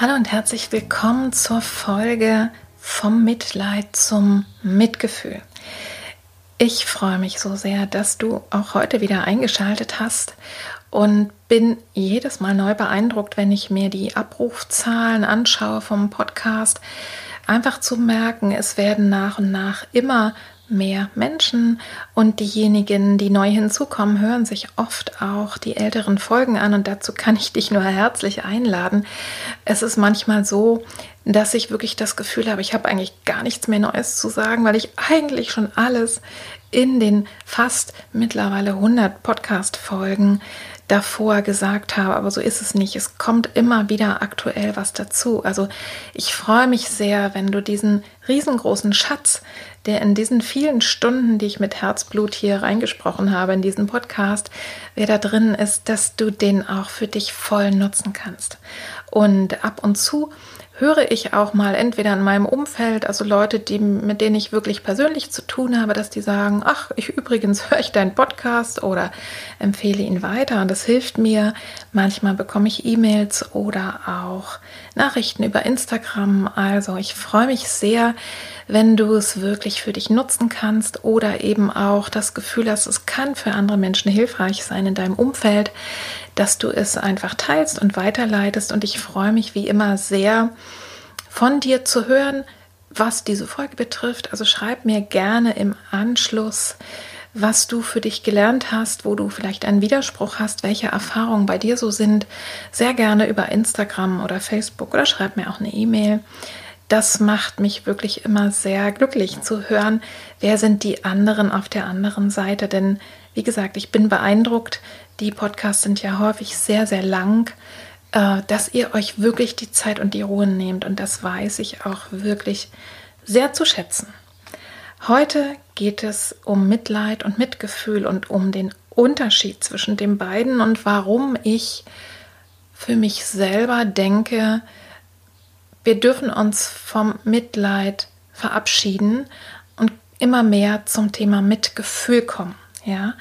Hallo und herzlich willkommen zur Folge vom Mitleid zum Mitgefühl. Ich freue mich so sehr, dass du auch heute wieder eingeschaltet hast und bin jedes Mal neu beeindruckt, wenn ich mir die Abrufzahlen anschaue vom Podcast. Einfach zu merken, es werden nach und nach immer mehr Menschen und diejenigen, die neu hinzukommen, hören sich oft auch die älteren Folgen an und dazu kann ich dich nur herzlich einladen. Es ist manchmal so, dass ich wirklich das Gefühl habe, ich habe eigentlich gar nichts mehr Neues zu sagen, weil ich eigentlich schon alles in den fast mittlerweile 100 Podcast-Folgen davor gesagt habe, aber so ist es nicht. Es kommt immer wieder aktuell was dazu. Also ich freue mich sehr, wenn du diesen riesengroßen Schatz, der in diesen vielen Stunden, die ich mit Herzblut hier reingesprochen habe, in diesen Podcast, wer da drin ist, dass du den auch für dich voll nutzen kannst. Und ab und zu höre ich auch mal entweder in meinem Umfeld, also Leute, die, mit denen ich wirklich persönlich zu tun habe, dass die sagen, ach, ich übrigens höre ich deinen Podcast oder empfehle ihn weiter und das hilft mir. Manchmal bekomme ich E-Mails oder auch Nachrichten über Instagram. Also ich freue mich sehr, wenn du es wirklich für dich nutzen kannst oder eben auch das Gefühl hast, es kann für andere Menschen hilfreich sein in deinem Umfeld dass du es einfach teilst und weiterleitest. Und ich freue mich wie immer sehr, von dir zu hören, was diese Folge betrifft. Also schreib mir gerne im Anschluss, was du für dich gelernt hast, wo du vielleicht einen Widerspruch hast, welche Erfahrungen bei dir so sind. Sehr gerne über Instagram oder Facebook oder schreib mir auch eine E-Mail. Das macht mich wirklich immer sehr glücklich zu hören, wer sind die anderen auf der anderen Seite. Denn wie gesagt, ich bin beeindruckt, die Podcasts sind ja häufig sehr, sehr lang, äh, dass ihr euch wirklich die Zeit und die Ruhe nehmt. Und das weiß ich auch wirklich sehr zu schätzen. Heute geht es um Mitleid und Mitgefühl und um den Unterschied zwischen den beiden und warum ich für mich selber denke, wir dürfen uns vom Mitleid verabschieden und immer mehr zum Thema Mitgefühl kommen. Ja,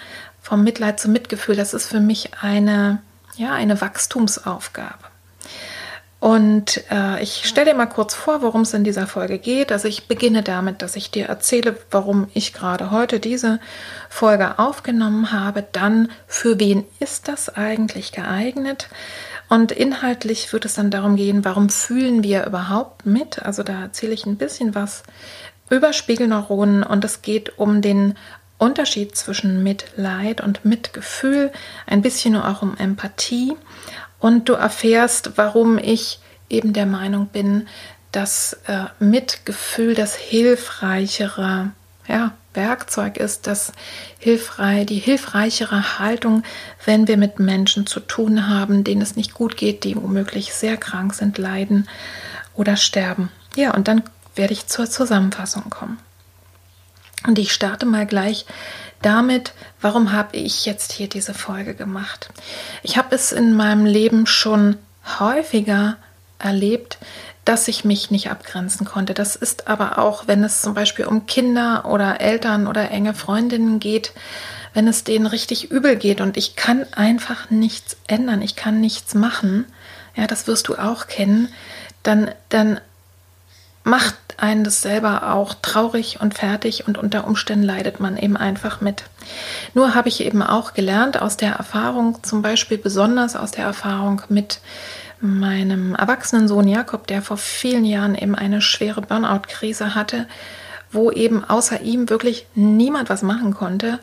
vom Mitleid zum Mitgefühl, das ist für mich eine, ja, eine Wachstumsaufgabe. Und äh, ich stelle dir mal kurz vor, worum es in dieser Folge geht. Also ich beginne damit, dass ich dir erzähle, warum ich gerade heute diese Folge aufgenommen habe. Dann, für wen ist das eigentlich geeignet? Und inhaltlich wird es dann darum gehen, warum fühlen wir überhaupt mit? Also da erzähle ich ein bisschen was über Spiegelneuronen und es geht um den Unterschied zwischen Mitleid und Mitgefühl, ein bisschen auch um Empathie und du erfährst, warum ich eben der Meinung bin, dass äh, Mitgefühl das hilfreichere ja, Werkzeug ist, das hilfreich, die hilfreichere Haltung, wenn wir mit Menschen zu tun haben, denen es nicht gut geht, die womöglich sehr krank sind, leiden oder sterben. Ja, und dann werde ich zur Zusammenfassung kommen. Und ich starte mal gleich damit, warum habe ich jetzt hier diese Folge gemacht? Ich habe es in meinem Leben schon häufiger erlebt, dass ich mich nicht abgrenzen konnte. Das ist aber auch, wenn es zum Beispiel um Kinder oder Eltern oder enge Freundinnen geht, wenn es denen richtig übel geht und ich kann einfach nichts ändern, ich kann nichts machen, ja, das wirst du auch kennen, dann, dann macht einen das selber auch traurig und fertig und unter Umständen leidet man eben einfach mit. Nur habe ich eben auch gelernt aus der Erfahrung, zum Beispiel besonders aus der Erfahrung mit meinem erwachsenen Sohn Jakob, der vor vielen Jahren eben eine schwere Burnout-Krise hatte, wo eben außer ihm wirklich niemand was machen konnte,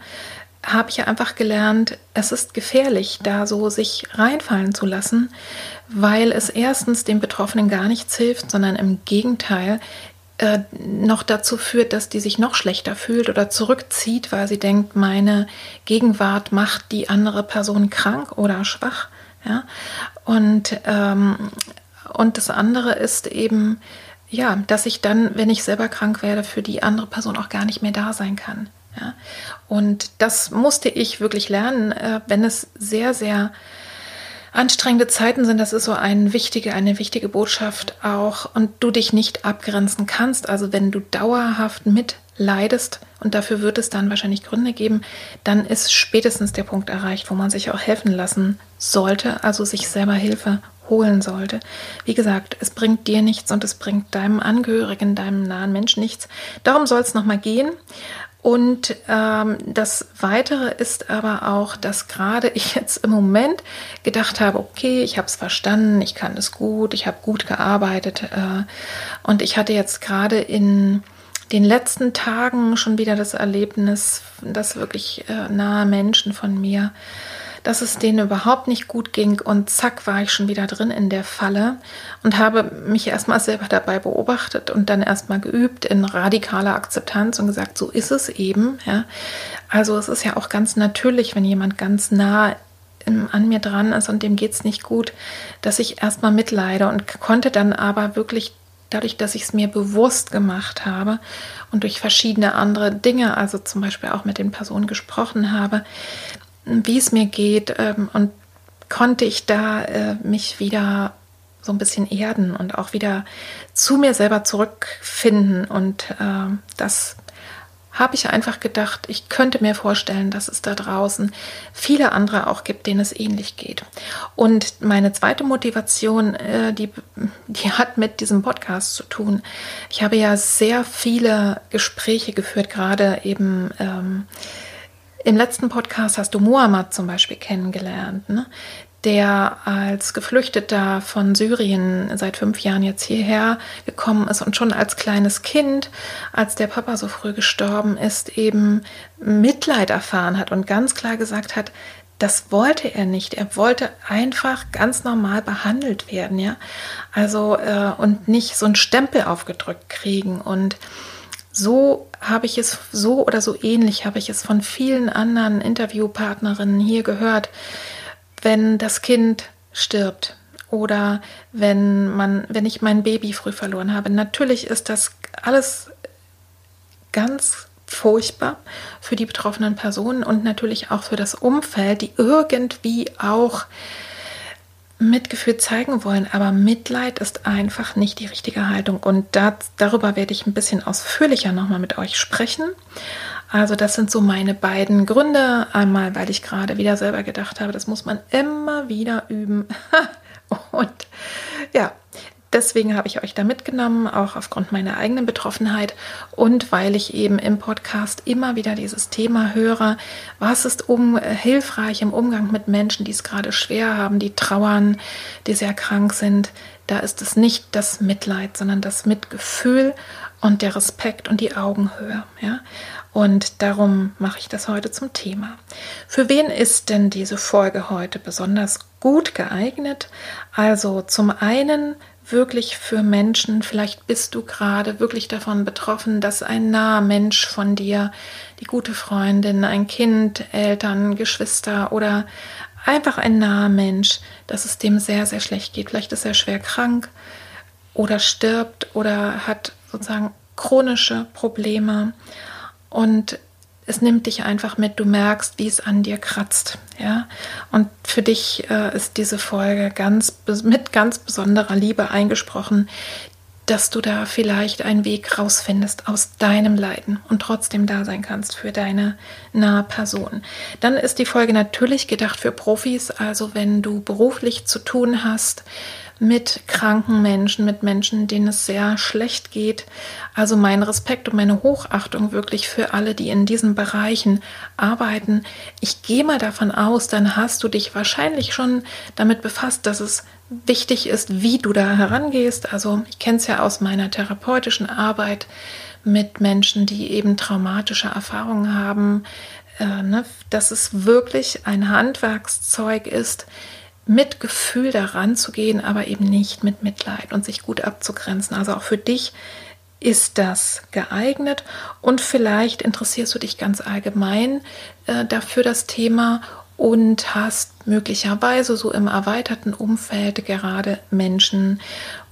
habe ich einfach gelernt, es ist gefährlich, da so sich reinfallen zu lassen, weil es erstens dem Betroffenen gar nichts hilft, sondern im Gegenteil äh, noch dazu führt, dass die sich noch schlechter fühlt oder zurückzieht, weil sie denkt, meine Gegenwart macht die andere Person krank oder schwach. Ja? Und, ähm, und das andere ist eben, ja, dass ich dann, wenn ich selber krank werde, für die andere Person auch gar nicht mehr da sein kann. Ja? Und das musste ich wirklich lernen, äh, wenn es sehr, sehr anstrengende Zeiten sind. Das ist so eine wichtige, eine wichtige Botschaft auch. Und du dich nicht abgrenzen kannst. Also wenn du dauerhaft mitleidest, und dafür wird es dann wahrscheinlich Gründe geben, dann ist spätestens der Punkt erreicht, wo man sich auch helfen lassen sollte, also sich selber Hilfe holen sollte. Wie gesagt, es bringt dir nichts und es bringt deinem Angehörigen, deinem nahen Menschen nichts. Darum soll es nochmal gehen. Und ähm, das Weitere ist aber auch, dass gerade ich jetzt im Moment gedacht habe, okay, ich habe es verstanden, ich kann es gut, ich habe gut gearbeitet. Äh, und ich hatte jetzt gerade in den letzten Tagen schon wieder das Erlebnis, dass wirklich äh, nahe Menschen von mir dass es denen überhaupt nicht gut ging und zack war ich schon wieder drin in der Falle und habe mich erstmal selber dabei beobachtet und dann erstmal geübt in radikaler Akzeptanz und gesagt, so ist es eben. Ja. Also es ist ja auch ganz natürlich, wenn jemand ganz nah an mir dran ist und dem geht es nicht gut, dass ich erstmal mitleide und konnte dann aber wirklich dadurch, dass ich es mir bewusst gemacht habe und durch verschiedene andere Dinge, also zum Beispiel auch mit den Personen gesprochen habe, wie es mir geht ähm, und konnte ich da äh, mich wieder so ein bisschen erden und auch wieder zu mir selber zurückfinden. Und äh, das habe ich einfach gedacht, ich könnte mir vorstellen, dass es da draußen viele andere auch gibt, denen es ähnlich geht. Und meine zweite Motivation, äh, die, die hat mit diesem Podcast zu tun. Ich habe ja sehr viele Gespräche geführt, gerade eben. Ähm, im letzten Podcast hast du Muhammad zum Beispiel kennengelernt, ne? der als Geflüchteter von Syrien seit fünf Jahren jetzt hierher gekommen ist und schon als kleines Kind, als der Papa so früh gestorben ist, eben Mitleid erfahren hat und ganz klar gesagt hat, das wollte er nicht. Er wollte einfach ganz normal behandelt werden, ja. Also äh, und nicht so einen Stempel aufgedrückt kriegen und so habe ich es, so oder so ähnlich habe ich es von vielen anderen Interviewpartnerinnen hier gehört, wenn das Kind stirbt oder wenn man, wenn ich mein Baby früh verloren habe. Natürlich ist das alles ganz furchtbar für die betroffenen Personen und natürlich auch für das Umfeld, die irgendwie auch Mitgefühl zeigen wollen, aber Mitleid ist einfach nicht die richtige Haltung. Und das, darüber werde ich ein bisschen ausführlicher nochmal mit euch sprechen. Also das sind so meine beiden Gründe. Einmal, weil ich gerade wieder selber gedacht habe, das muss man immer wieder üben. Und ja, Deswegen habe ich euch da mitgenommen, auch aufgrund meiner eigenen Betroffenheit und weil ich eben im Podcast immer wieder dieses Thema höre, was ist um, äh, hilfreich im Umgang mit Menschen, die es gerade schwer haben, die trauern, die sehr krank sind. Da ist es nicht das Mitleid, sondern das Mitgefühl und der Respekt und die Augenhöhe. Ja? Und darum mache ich das heute zum Thema. Für wen ist denn diese Folge heute besonders gut geeignet? Also zum einen wirklich für Menschen, vielleicht bist du gerade wirklich davon betroffen, dass ein naher Mensch von dir, die gute Freundin, ein Kind, Eltern, Geschwister oder einfach ein naher Mensch, dass es dem sehr, sehr schlecht geht. Vielleicht ist er schwer krank oder stirbt oder hat sozusagen chronische Probleme und es nimmt dich einfach mit, du merkst, wie es an dir kratzt, ja. Und für dich äh, ist diese Folge ganz mit ganz besonderer Liebe eingesprochen, dass du da vielleicht einen Weg rausfindest aus deinem Leiden und trotzdem da sein kannst für deine nahe Person. Dann ist die Folge natürlich gedacht für Profis, also wenn du beruflich zu tun hast mit kranken Menschen, mit Menschen, denen es sehr schlecht geht. Also mein Respekt und meine Hochachtung wirklich für alle, die in diesen Bereichen arbeiten. Ich gehe mal davon aus, dann hast du dich wahrscheinlich schon damit befasst, dass es wichtig ist, wie du da herangehst. Also ich kenne es ja aus meiner therapeutischen Arbeit mit Menschen, die eben traumatische Erfahrungen haben, äh, ne, dass es wirklich ein Handwerkszeug ist, mit Gefühl daran zu gehen, aber eben nicht mit Mitleid und sich gut abzugrenzen. Also auch für dich ist das geeignet und vielleicht interessierst du dich ganz allgemein äh, dafür das Thema und hast möglicherweise so im erweiterten Umfeld gerade Menschen,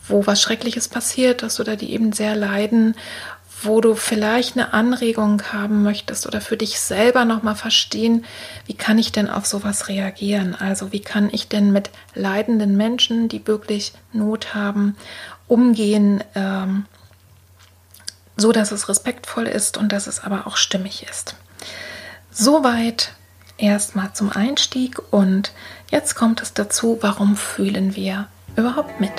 wo was Schreckliches passiert ist oder die eben sehr leiden wo du vielleicht eine Anregung haben möchtest oder für dich selber nochmal verstehen, wie kann ich denn auf sowas reagieren? Also wie kann ich denn mit leidenden Menschen, die wirklich Not haben, umgehen, ähm, so dass es respektvoll ist und dass es aber auch stimmig ist. Soweit erstmal zum Einstieg und jetzt kommt es dazu, warum fühlen wir überhaupt mit?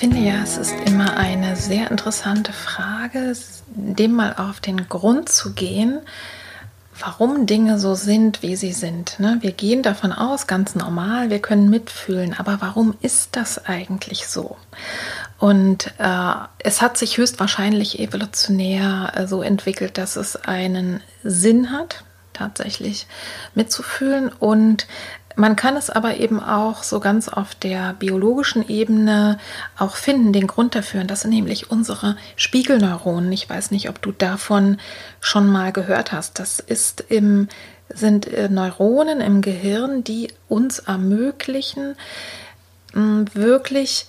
Finde ja, es ist immer eine sehr interessante Frage, dem mal auf den Grund zu gehen, warum Dinge so sind, wie sie sind. Ne? Wir gehen davon aus, ganz normal, wir können mitfühlen, aber warum ist das eigentlich so? Und äh, es hat sich höchstwahrscheinlich evolutionär äh, so entwickelt, dass es einen Sinn hat, tatsächlich mitzufühlen und man kann es aber eben auch so ganz auf der biologischen Ebene auch finden, den Grund dafür. Und das sind nämlich unsere Spiegelneuronen. Ich weiß nicht, ob du davon schon mal gehört hast. Das ist im, sind äh, Neuronen im Gehirn, die uns ermöglichen, wirklich,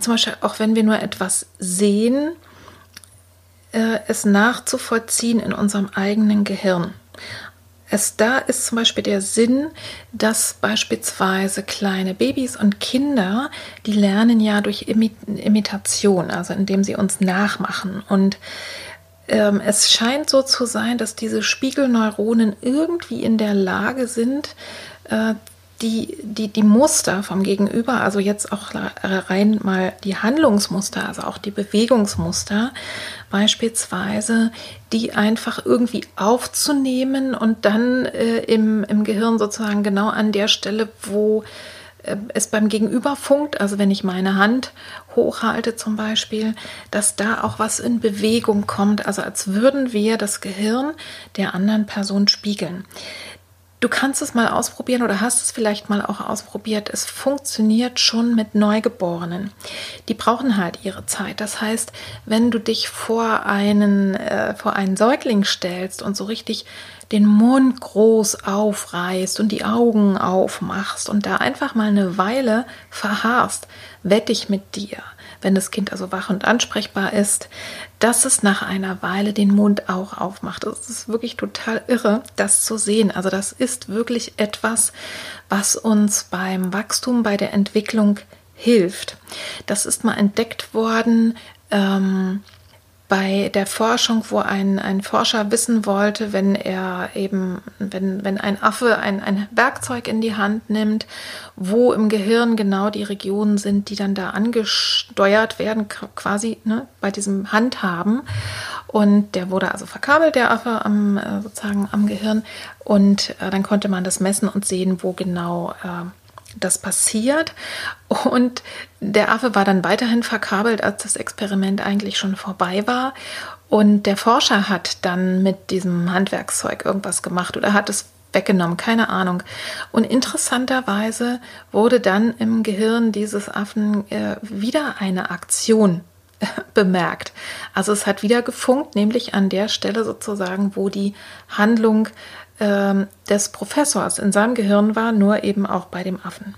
zum Beispiel auch wenn wir nur etwas sehen, äh, es nachzuvollziehen in unserem eigenen Gehirn. Es, da ist zum Beispiel der Sinn, dass beispielsweise kleine Babys und Kinder, die lernen ja durch Imitation, also indem sie uns nachmachen. Und ähm, es scheint so zu sein, dass diese Spiegelneuronen irgendwie in der Lage sind, äh, die, die, die Muster vom Gegenüber, also jetzt auch rein mal die Handlungsmuster, also auch die Bewegungsmuster beispielsweise, die einfach irgendwie aufzunehmen und dann äh, im, im Gehirn sozusagen genau an der Stelle, wo äh, es beim Gegenüber funkt, also wenn ich meine Hand hochhalte zum Beispiel, dass da auch was in Bewegung kommt, also als würden wir das Gehirn der anderen Person spiegeln. Du kannst es mal ausprobieren oder hast es vielleicht mal auch ausprobiert. Es funktioniert schon mit Neugeborenen. Die brauchen halt ihre Zeit. Das heißt, wenn du dich vor einen, äh, vor einen Säugling stellst und so richtig den Mund groß aufreißt und die Augen aufmachst und da einfach mal eine Weile verharrst, wette ich mit dir, wenn das Kind also wach und ansprechbar ist, dass es nach einer Weile den Mund auch aufmacht. Es ist wirklich total irre, das zu sehen. Also das ist wirklich etwas, was uns beim Wachstum, bei der Entwicklung hilft. Das ist mal entdeckt worden. Ähm, bei der Forschung, wo ein, ein Forscher wissen wollte, wenn er eben, wenn, wenn ein Affe ein, ein Werkzeug in die Hand nimmt, wo im Gehirn genau die Regionen sind, die dann da angesteuert werden, quasi ne, bei diesem Handhaben. Und der wurde also verkabelt, der Affe am, äh, sozusagen am Gehirn. Und äh, dann konnte man das messen und sehen, wo genau äh, das passiert. Und der Affe war dann weiterhin verkabelt, als das Experiment eigentlich schon vorbei war. Und der Forscher hat dann mit diesem Handwerkszeug irgendwas gemacht oder hat es weggenommen, keine Ahnung. Und interessanterweise wurde dann im Gehirn dieses Affen äh, wieder eine Aktion bemerkt. Also es hat wieder gefunkt, nämlich an der Stelle sozusagen, wo die Handlung ähm, des Professors in seinem Gehirn war, nur eben auch bei dem Affen.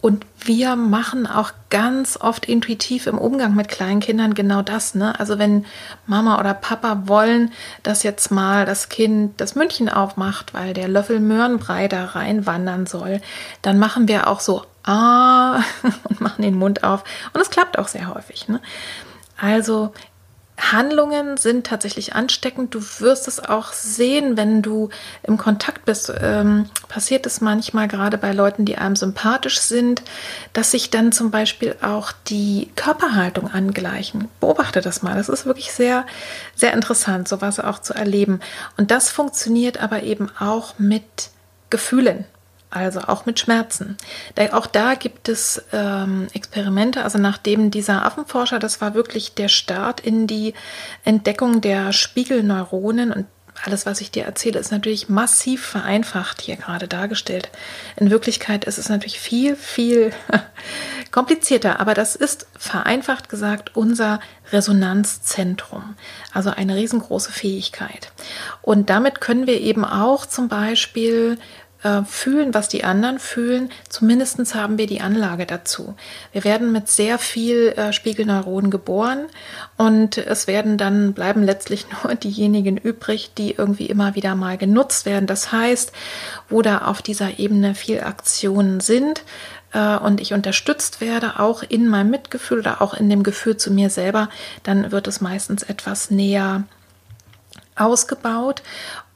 Und wir machen auch ganz oft intuitiv im Umgang mit kleinen Kindern genau das. Ne? Also wenn Mama oder Papa wollen, dass jetzt mal das Kind das Mündchen aufmacht, weil der Löffel Möhrenbrei da reinwandern soll, dann machen wir auch so ah und machen den Mund auf. Und es klappt auch sehr häufig. Ne? Also Handlungen sind tatsächlich ansteckend. Du wirst es auch sehen, wenn du im Kontakt bist. Ähm, passiert es manchmal gerade bei Leuten, die einem sympathisch sind, dass sich dann zum Beispiel auch die Körperhaltung angleichen. Beobachte das mal. Das ist wirklich sehr, sehr interessant, sowas auch zu erleben. Und das funktioniert aber eben auch mit Gefühlen also auch mit Schmerzen. Da, auch da gibt es ähm, Experimente, also nachdem dieser Affenforscher, das war wirklich der Start in die Entdeckung der Spiegelneuronen und alles, was ich dir erzähle, ist natürlich massiv vereinfacht hier gerade dargestellt. In Wirklichkeit ist es natürlich viel, viel komplizierter, aber das ist vereinfacht gesagt unser Resonanzzentrum, also eine riesengroße Fähigkeit. Und damit können wir eben auch zum Beispiel äh, fühlen, was die anderen fühlen. Zumindest haben wir die Anlage dazu. Wir werden mit sehr viel äh, Spiegelneuronen geboren und es werden dann bleiben letztlich nur diejenigen übrig, die irgendwie immer wieder mal genutzt werden. Das heißt, wo da auf dieser Ebene viel Aktionen sind, äh, und ich unterstützt werde, auch in meinem Mitgefühl oder auch in dem Gefühl zu mir selber, dann wird es meistens etwas näher ausgebaut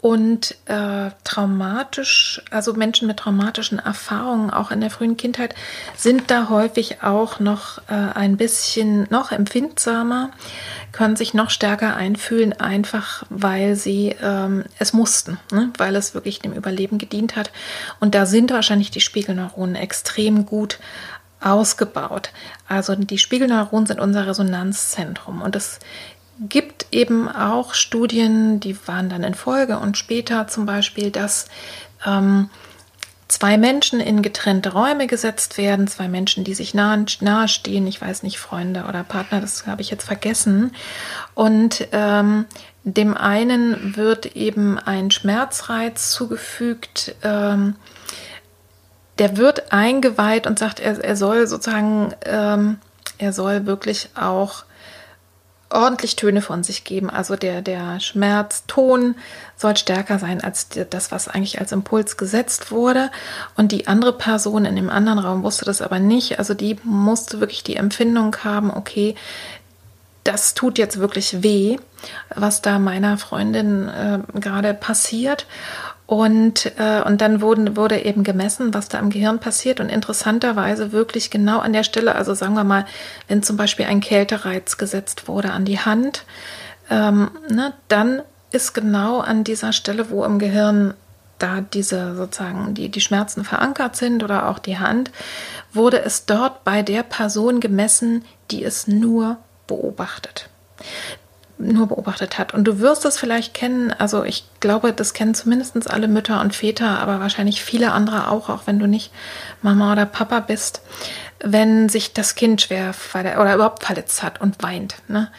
und äh, traumatisch, also Menschen mit traumatischen Erfahrungen auch in der frühen Kindheit sind da häufig auch noch äh, ein bisschen noch empfindsamer, können sich noch stärker einfühlen, einfach weil sie ähm, es mussten, ne? weil es wirklich dem Überleben gedient hat. Und da sind wahrscheinlich die Spiegelneuronen extrem gut ausgebaut. Also die Spiegelneuronen sind unser Resonanzzentrum und das gibt eben auch Studien, die waren dann in Folge und später zum Beispiel, dass ähm, zwei Menschen in getrennte Räume gesetzt werden, zwei Menschen, die sich nahe, nahe stehen, ich weiß nicht, Freunde oder Partner, das habe ich jetzt vergessen. Und ähm, dem einen wird eben ein Schmerzreiz zugefügt, ähm, der wird eingeweiht und sagt, er, er soll sozusagen, ähm, er soll wirklich auch ordentlich Töne von sich geben. Also der, der Schmerzton soll stärker sein als das, was eigentlich als Impuls gesetzt wurde. Und die andere Person in dem anderen Raum wusste das aber nicht. Also die musste wirklich die Empfindung haben, okay, das tut jetzt wirklich weh, was da meiner Freundin äh, gerade passiert. Und, äh, und dann wurden, wurde eben gemessen, was da im Gehirn passiert. Und interessanterweise wirklich genau an der Stelle, also sagen wir mal, wenn zum Beispiel ein Kältereiz gesetzt wurde an die Hand, ähm, ne, dann ist genau an dieser Stelle, wo im Gehirn da diese sozusagen die, die Schmerzen verankert sind oder auch die Hand, wurde es dort bei der Person gemessen, die es nur beobachtet nur beobachtet hat. Und du wirst es vielleicht kennen, also ich glaube, das kennen zumindest alle Mütter und Väter, aber wahrscheinlich viele andere auch, auch wenn du nicht Mama oder Papa bist, wenn sich das Kind schwer oder überhaupt verletzt hat und weint. Ne?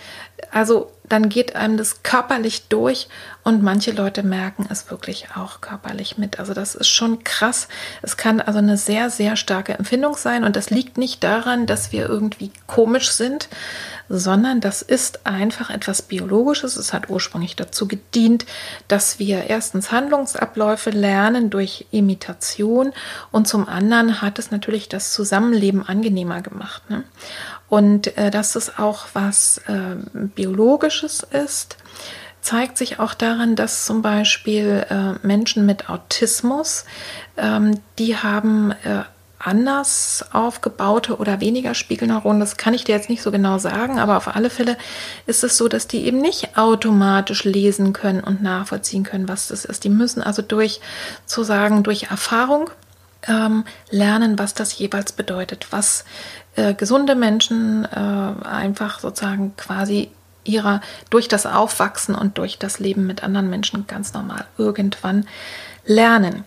Also dann geht einem das körperlich durch und manche Leute merken es wirklich auch körperlich mit. Also das ist schon krass. Es kann also eine sehr, sehr starke Empfindung sein und das liegt nicht daran, dass wir irgendwie komisch sind, sondern das ist einfach etwas Biologisches. Es hat ursprünglich dazu gedient, dass wir erstens Handlungsabläufe lernen durch Imitation und zum anderen hat es natürlich das Zusammenleben angenehmer gemacht. Ne? Und äh, dass es auch was äh, Biologisches ist, zeigt sich auch daran, dass zum Beispiel äh, Menschen mit Autismus, ähm, die haben äh, anders aufgebaute oder weniger Spiegelneuronen, das kann ich dir jetzt nicht so genau sagen, aber auf alle Fälle ist es so, dass die eben nicht automatisch lesen können und nachvollziehen können, was das ist. Die müssen also durch, zu sagen, durch Erfahrung ähm, lernen, was das jeweils bedeutet, was äh, gesunde Menschen äh, einfach sozusagen quasi ihrer durch das Aufwachsen und durch das Leben mit anderen Menschen ganz normal irgendwann lernen.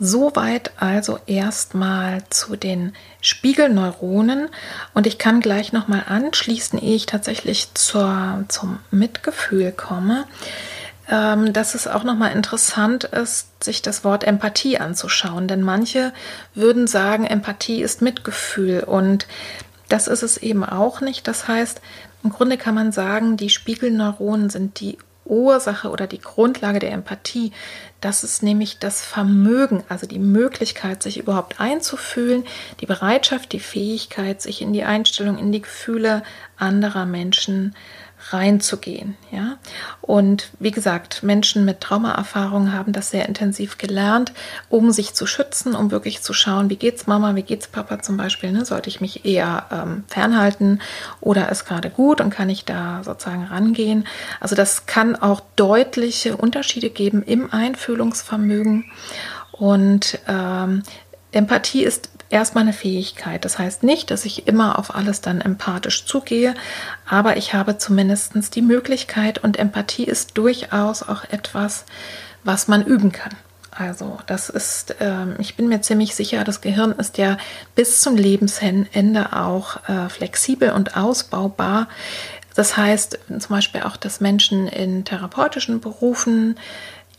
Soweit also erstmal zu den Spiegelneuronen und ich kann gleich nochmal anschließen, ehe ich tatsächlich zur, zum Mitgefühl komme, ähm, dass es auch nochmal interessant ist, sich das Wort Empathie anzuschauen, denn manche würden sagen, Empathie ist Mitgefühl und das ist es eben auch nicht. Das heißt, im Grunde kann man sagen, die Spiegelneuronen sind die Ursache oder die Grundlage der Empathie. Das ist nämlich das Vermögen, also die Möglichkeit, sich überhaupt einzufühlen, die Bereitschaft, die Fähigkeit, sich in die Einstellung, in die Gefühle anderer Menschen reinzugehen. Ja? Und wie gesagt, Menschen mit Traumaerfahrungen haben das sehr intensiv gelernt, um sich zu schützen, um wirklich zu schauen, wie geht's Mama, wie geht's Papa zum Beispiel. Ne? Sollte ich mich eher ähm, fernhalten oder ist gerade gut und kann ich da sozusagen rangehen? Also das kann auch deutliche Unterschiede geben im Einfühlungsvermögen. Und ähm, Empathie ist erstmal eine Fähigkeit. Das heißt nicht, dass ich immer auf alles dann empathisch zugehe, aber ich habe zumindest die Möglichkeit und Empathie ist durchaus auch etwas, was man üben kann. Also das ist, äh, ich bin mir ziemlich sicher, das Gehirn ist ja bis zum Lebensende auch äh, flexibel und ausbaubar. Das heißt zum Beispiel auch, dass Menschen in therapeutischen Berufen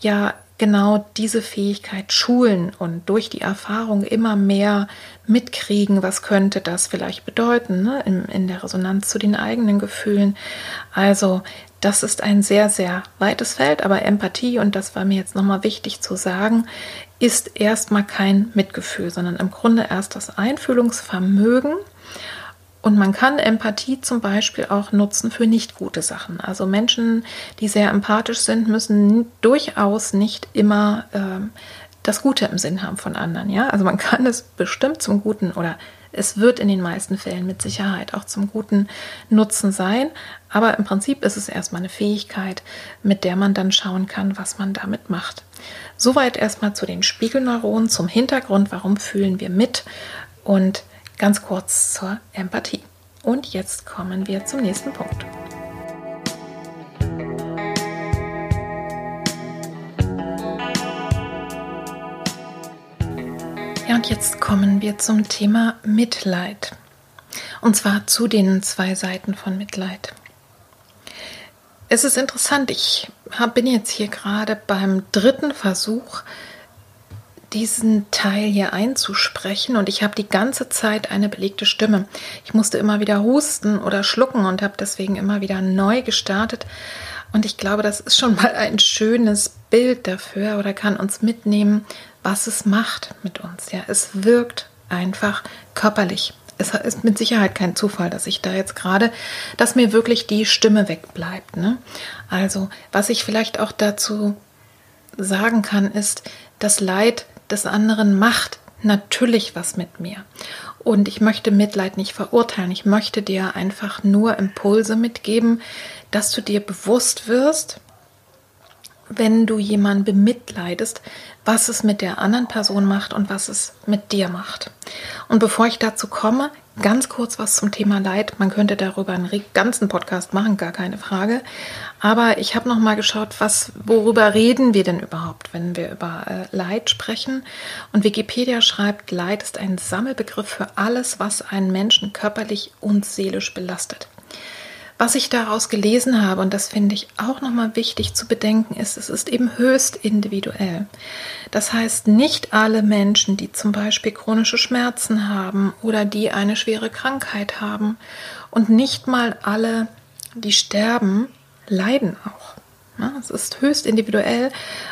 ja genau diese Fähigkeit schulen und durch die Erfahrung immer mehr mitkriegen, was könnte das vielleicht bedeuten ne? in, in der Resonanz zu den eigenen Gefühlen. Also das ist ein sehr, sehr weites Feld, aber Empathie, und das war mir jetzt nochmal wichtig zu sagen, ist erstmal kein Mitgefühl, sondern im Grunde erst das Einfühlungsvermögen und man kann Empathie zum Beispiel auch nutzen für nicht gute Sachen. Also Menschen, die sehr empathisch sind, müssen durchaus nicht immer äh, das Gute im Sinn haben von anderen. Ja, also man kann es bestimmt zum Guten oder es wird in den meisten Fällen mit Sicherheit auch zum guten Nutzen sein. Aber im Prinzip ist es erstmal eine Fähigkeit, mit der man dann schauen kann, was man damit macht. Soweit erstmal zu den Spiegelneuronen, zum Hintergrund, warum fühlen wir mit und Ganz kurz zur Empathie. Und jetzt kommen wir zum nächsten Punkt. Ja, und jetzt kommen wir zum Thema Mitleid. Und zwar zu den zwei Seiten von Mitleid. Es ist interessant, ich bin jetzt hier gerade beim dritten Versuch, diesen Teil hier einzusprechen und ich habe die ganze Zeit eine belegte Stimme. Ich musste immer wieder husten oder schlucken und habe deswegen immer wieder neu gestartet. Und ich glaube, das ist schon mal ein schönes Bild dafür oder kann uns mitnehmen, was es macht mit uns. Ja, es wirkt einfach körperlich. Es ist mit Sicherheit kein Zufall, dass ich da jetzt gerade, dass mir wirklich die Stimme wegbleibt. Ne? Also, was ich vielleicht auch dazu sagen kann, ist, das Leid des anderen macht natürlich was mit mir. Und ich möchte Mitleid nicht verurteilen. Ich möchte dir einfach nur Impulse mitgeben, dass du dir bewusst wirst, wenn du jemanden bemitleidest, was es mit der anderen Person macht und was es mit dir macht. Und bevor ich dazu komme, ganz kurz was zum Thema Leid. Man könnte darüber einen ganzen Podcast machen, gar keine Frage. Aber ich habe noch mal geschaut, was, worüber reden wir denn überhaupt, wenn wir über äh, Leid sprechen? Und Wikipedia schreibt, Leid ist ein Sammelbegriff für alles, was einen Menschen körperlich und seelisch belastet. Was ich daraus gelesen habe, und das finde ich auch nochmal wichtig zu bedenken, ist, es ist eben höchst individuell. Das heißt, nicht alle Menschen, die zum Beispiel chronische Schmerzen haben oder die eine schwere Krankheit haben und nicht mal alle, die sterben, leiden auch. es ist höchst individuell,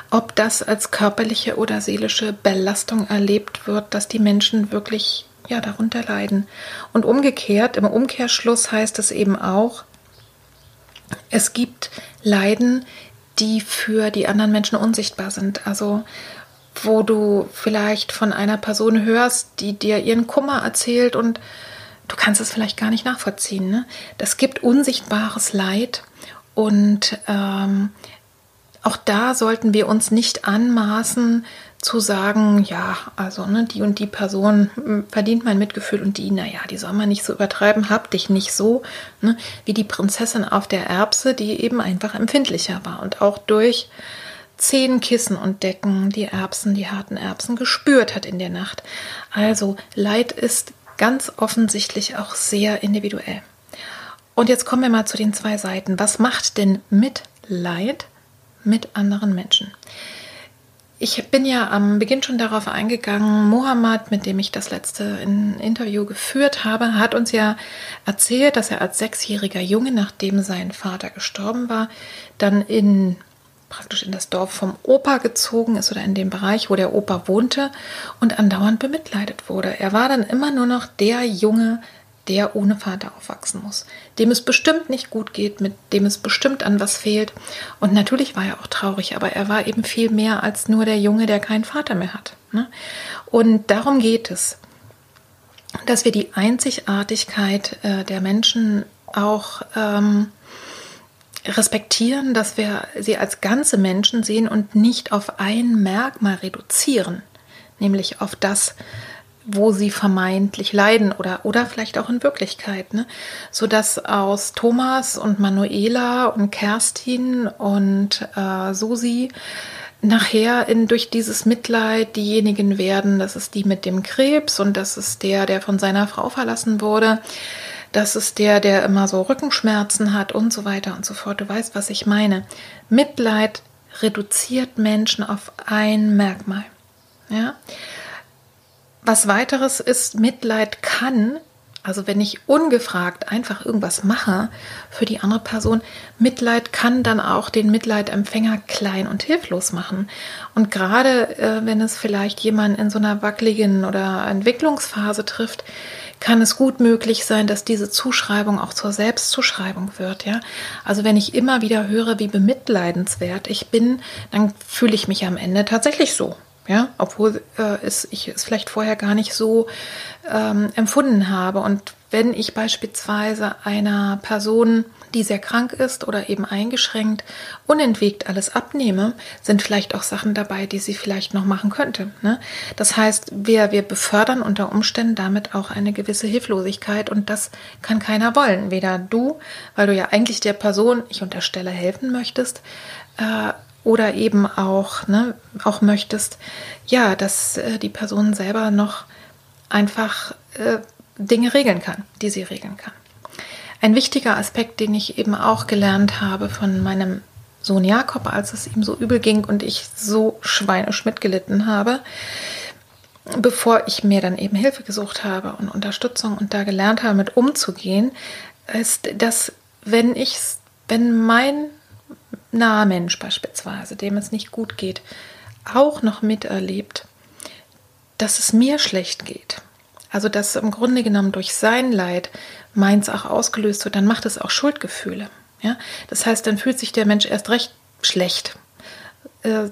ob das als körperliche oder seelische Belastung erlebt wird, dass die Menschen wirklich ja, darunter leiden. Und umgekehrt, im Umkehrschluss heißt es eben auch, es gibt Leiden, die für die anderen Menschen unsichtbar sind. Also wo du vielleicht von einer Person hörst, die dir ihren Kummer erzählt und du kannst es vielleicht gar nicht nachvollziehen. Ne? Das gibt unsichtbares Leid und ähm, auch da sollten wir uns nicht anmaßen, zu sagen, ja, also ne, die und die Person hm, verdient mein Mitgefühl und die, naja, die soll man nicht so übertreiben, hab dich nicht so, ne, wie die Prinzessin auf der Erbse, die eben einfach empfindlicher war und auch durch zehn Kissen und Decken die Erbsen, die harten Erbsen gespürt hat in der Nacht. Also Leid ist ganz offensichtlich auch sehr individuell. Und jetzt kommen wir mal zu den zwei Seiten. Was macht denn Mitleid mit anderen Menschen? Ich bin ja am Beginn schon darauf eingegangen. Mohammed, mit dem ich das letzte Interview geführt habe, hat uns ja erzählt, dass er als sechsjähriger Junge, nachdem sein Vater gestorben war, dann in praktisch in das Dorf vom Opa gezogen ist oder in dem Bereich, wo der Opa wohnte und andauernd bemitleidet wurde. Er war dann immer nur noch der Junge, der ohne Vater aufwachsen muss, dem es bestimmt nicht gut geht, mit dem es bestimmt an was fehlt. Und natürlich war er auch traurig, aber er war eben viel mehr als nur der Junge, der keinen Vater mehr hat. Ne? Und darum geht es, dass wir die Einzigartigkeit äh, der Menschen auch ähm, respektieren, dass wir sie als ganze Menschen sehen und nicht auf ein Merkmal reduzieren, nämlich auf das, wo sie vermeintlich leiden oder, oder vielleicht auch in Wirklichkeit, ne? sodass aus Thomas und Manuela und Kerstin und äh, Susi nachher in, durch dieses Mitleid diejenigen werden, das ist die mit dem Krebs und das ist der, der von seiner Frau verlassen wurde, das ist der, der immer so Rückenschmerzen hat und so weiter und so fort. Du weißt, was ich meine. Mitleid reduziert Menschen auf ein Merkmal. Ja? Was weiteres ist, Mitleid kann, also wenn ich ungefragt einfach irgendwas mache für die andere Person, Mitleid kann dann auch den Mitleidempfänger klein und hilflos machen. Und gerade äh, wenn es vielleicht jemanden in so einer wackeligen oder Entwicklungsphase trifft, kann es gut möglich sein, dass diese Zuschreibung auch zur Selbstzuschreibung wird, ja. Also wenn ich immer wieder höre, wie bemitleidenswert ich bin, dann fühle ich mich am Ende tatsächlich so, ja, obwohl äh, es, ich es vielleicht vorher gar nicht so ähm, empfunden habe. Und wenn ich beispielsweise einer Person, die sehr krank ist oder eben eingeschränkt, unentwegt alles abnehme, sind vielleicht auch Sachen dabei, die sie vielleicht noch machen könnte. Ne? Das heißt, wir, wir befördern unter Umständen damit auch eine gewisse Hilflosigkeit und das kann keiner wollen. Weder du, weil du ja eigentlich der Person, ich unterstelle, helfen möchtest, äh, oder eben auch, ne, auch möchtest, ja, dass äh, die Person selber noch einfach äh, Dinge regeln kann, die sie regeln kann. Ein wichtiger Aspekt, den ich eben auch gelernt habe von meinem Sohn Jakob, als es ihm so übel ging und ich so schweinisch mitgelitten habe, bevor ich mir dann eben Hilfe gesucht habe und Unterstützung und da gelernt habe, mit umzugehen, ist, dass wenn ich, wenn mein naher Mensch beispielsweise, dem es nicht gut geht, auch noch miterlebt, dass es mir schlecht geht. Also dass im Grunde genommen durch sein Leid meins auch ausgelöst wird, dann macht es auch Schuldgefühle. Ja? Das heißt, dann fühlt sich der Mensch erst recht schlecht. Äh,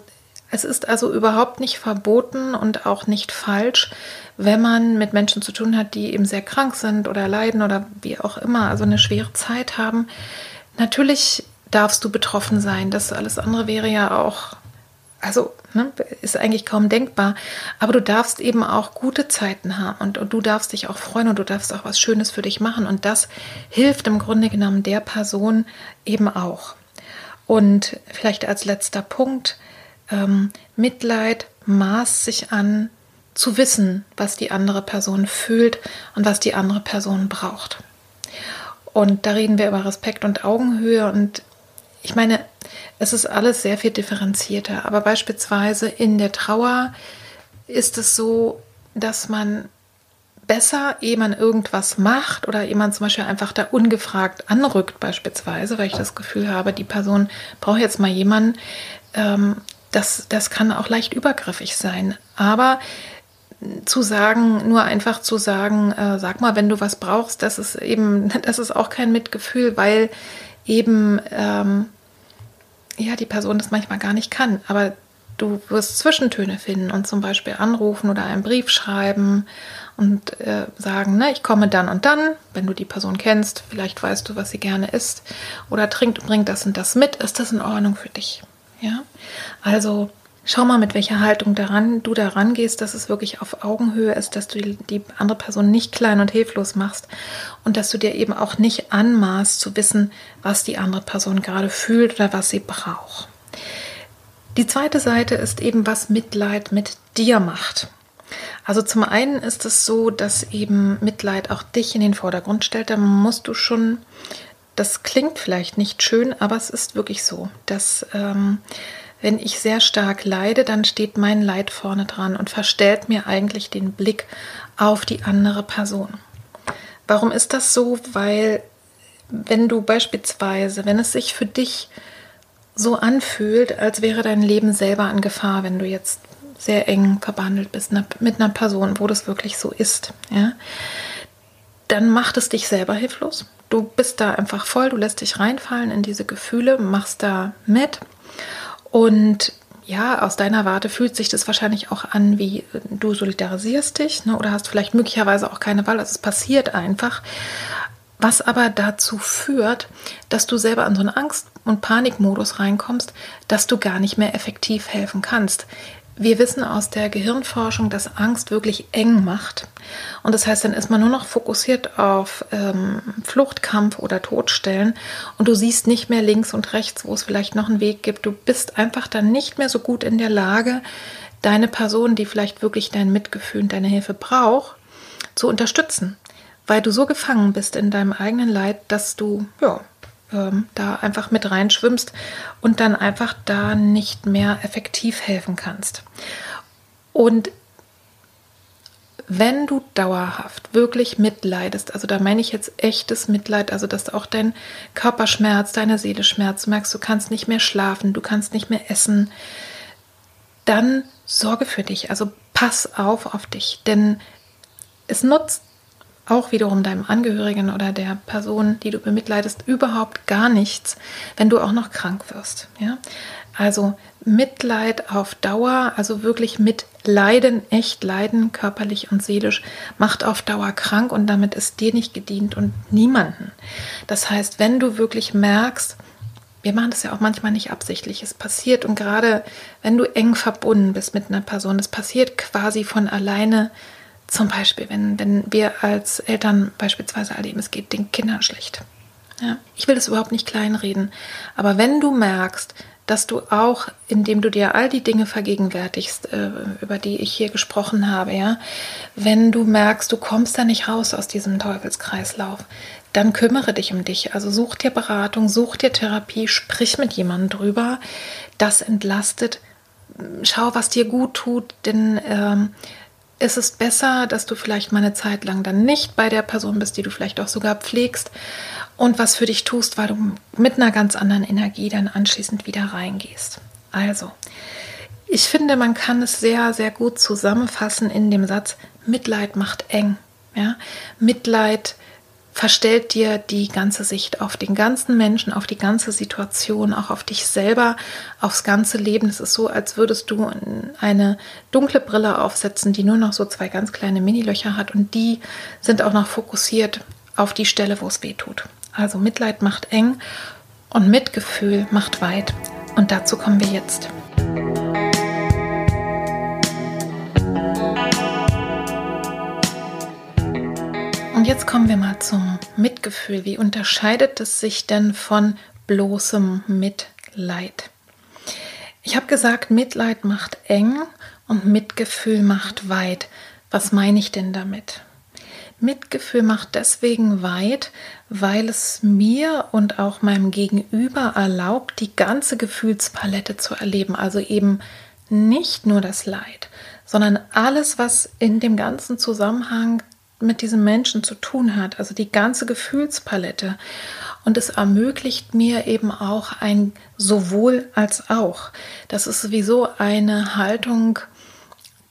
es ist also überhaupt nicht verboten und auch nicht falsch, wenn man mit Menschen zu tun hat, die eben sehr krank sind oder leiden oder wie auch immer, also eine schwere Zeit haben. Natürlich darfst du betroffen sein. Das alles andere wäre ja auch, also ne, ist eigentlich kaum denkbar. Aber du darfst eben auch gute Zeiten haben und, und du darfst dich auch freuen und du darfst auch was Schönes für dich machen. Und das hilft im Grunde genommen der Person eben auch. Und vielleicht als letzter Punkt, ähm, Mitleid maßt sich an, zu wissen, was die andere Person fühlt und was die andere Person braucht. Und da reden wir über Respekt und Augenhöhe und ich meine, es ist alles sehr viel differenzierter, aber beispielsweise in der Trauer ist es so, dass man besser, ehe man irgendwas macht oder ehe man zum Beispiel einfach da ungefragt anrückt, beispielsweise, weil ich das Gefühl habe, die Person braucht jetzt mal jemanden, ähm, das, das kann auch leicht übergriffig sein. Aber zu sagen, nur einfach zu sagen, äh, sag mal, wenn du was brauchst, das ist eben, das ist auch kein Mitgefühl, weil eben ähm, ja, die Person das manchmal gar nicht kann. Aber du wirst Zwischentöne finden und zum Beispiel anrufen oder einen Brief schreiben und äh, sagen, ne, ich komme dann und dann, wenn du die Person kennst, vielleicht weißt du, was sie gerne isst oder trinkt und bringt das und das mit, ist das in Ordnung für dich? Ja, also Schau mal, mit welcher Haltung daran, du daran gehst, dass es wirklich auf Augenhöhe ist, dass du die, die andere Person nicht klein und hilflos machst und dass du dir eben auch nicht anmaßt zu wissen, was die andere Person gerade fühlt oder was sie braucht. Die zweite Seite ist eben, was Mitleid mit dir macht. Also zum einen ist es so, dass eben Mitleid auch dich in den Vordergrund stellt. Da musst du schon, das klingt vielleicht nicht schön, aber es ist wirklich so, dass ähm, wenn ich sehr stark leide, dann steht mein Leid vorne dran und verstellt mir eigentlich den Blick auf die andere Person. Warum ist das so? Weil wenn du beispielsweise, wenn es sich für dich so anfühlt, als wäre dein Leben selber in Gefahr, wenn du jetzt sehr eng verbandelt bist mit einer Person, wo das wirklich so ist, ja, dann macht es dich selber hilflos. Du bist da einfach voll, du lässt dich reinfallen in diese Gefühle, machst da mit und ja, aus deiner Warte fühlt sich das wahrscheinlich auch an, wie du solidarisierst dich ne, oder hast vielleicht möglicherweise auch keine Wahl. Also es passiert einfach. Was aber dazu führt, dass du selber in so einen Angst- und Panikmodus reinkommst, dass du gar nicht mehr effektiv helfen kannst. Wir wissen aus der Gehirnforschung, dass Angst wirklich eng macht. Und das heißt, dann ist man nur noch fokussiert auf ähm, Fluchtkampf oder Todstellen und du siehst nicht mehr links und rechts, wo es vielleicht noch einen Weg gibt. Du bist einfach dann nicht mehr so gut in der Lage, deine Person, die vielleicht wirklich dein Mitgefühl und deine Hilfe braucht, zu unterstützen, weil du so gefangen bist in deinem eigenen Leid, dass du ja, ähm, da einfach mit reinschwimmst und dann einfach da nicht mehr effektiv helfen kannst. Und wenn du dauerhaft wirklich mitleidest, also da meine ich jetzt echtes Mitleid, also dass auch dein Körper schmerzt, deine Seele schmerzt, du merkst, du kannst nicht mehr schlafen, du kannst nicht mehr essen, dann sorge für dich, also pass auf auf dich, denn es nutzt auch wiederum deinem Angehörigen oder der Person, die du bemitleidest, überhaupt gar nichts, wenn du auch noch krank wirst. Ja? Also Mitleid auf Dauer, also wirklich mit Leiden, echt Leiden, körperlich und seelisch, macht auf Dauer krank und damit ist dir nicht gedient und niemanden. Das heißt, wenn du wirklich merkst, wir machen das ja auch manchmal nicht absichtlich, es passiert und gerade wenn du eng verbunden bist mit einer Person, es passiert quasi von alleine, zum Beispiel, wenn, wenn wir als Eltern beispielsweise erleben, es geht den Kindern schlecht. Ja, ich will das überhaupt nicht kleinreden, aber wenn du merkst, dass du auch, indem du dir all die Dinge vergegenwärtigst, äh, über die ich hier gesprochen habe, ja, wenn du merkst, du kommst da nicht raus aus diesem Teufelskreislauf, dann kümmere dich um dich. Also such dir Beratung, such dir Therapie, sprich mit jemandem drüber. Das entlastet. Schau, was dir gut tut, denn ähm, es ist besser, dass du vielleicht mal eine Zeit lang dann nicht bei der Person bist, die du vielleicht auch sogar pflegst und was für dich tust, weil du mit einer ganz anderen Energie dann anschließend wieder reingehst. Also, ich finde, man kann es sehr, sehr gut zusammenfassen in dem Satz, Mitleid macht eng. Ja? Mitleid verstellt dir die ganze Sicht auf den ganzen Menschen, auf die ganze Situation, auch auf dich selber, aufs ganze Leben. Es ist so, als würdest du eine dunkle Brille aufsetzen, die nur noch so zwei ganz kleine Minilöcher hat und die sind auch noch fokussiert auf die Stelle, wo es weh tut. Also Mitleid macht eng und Mitgefühl macht weit. Und dazu kommen wir jetzt. Und jetzt kommen wir mal zum Mitgefühl. Wie unterscheidet es sich denn von bloßem Mitleid? Ich habe gesagt, Mitleid macht eng und Mitgefühl macht weit. Was meine ich denn damit? Mitgefühl macht deswegen weit, weil es mir und auch meinem Gegenüber erlaubt, die ganze Gefühlspalette zu erleben. Also eben nicht nur das Leid, sondern alles, was in dem ganzen Zusammenhang mit diesem Menschen zu tun hat, also die ganze Gefühlspalette. Und es ermöglicht mir eben auch ein sowohl als auch. Das ist sowieso eine Haltung,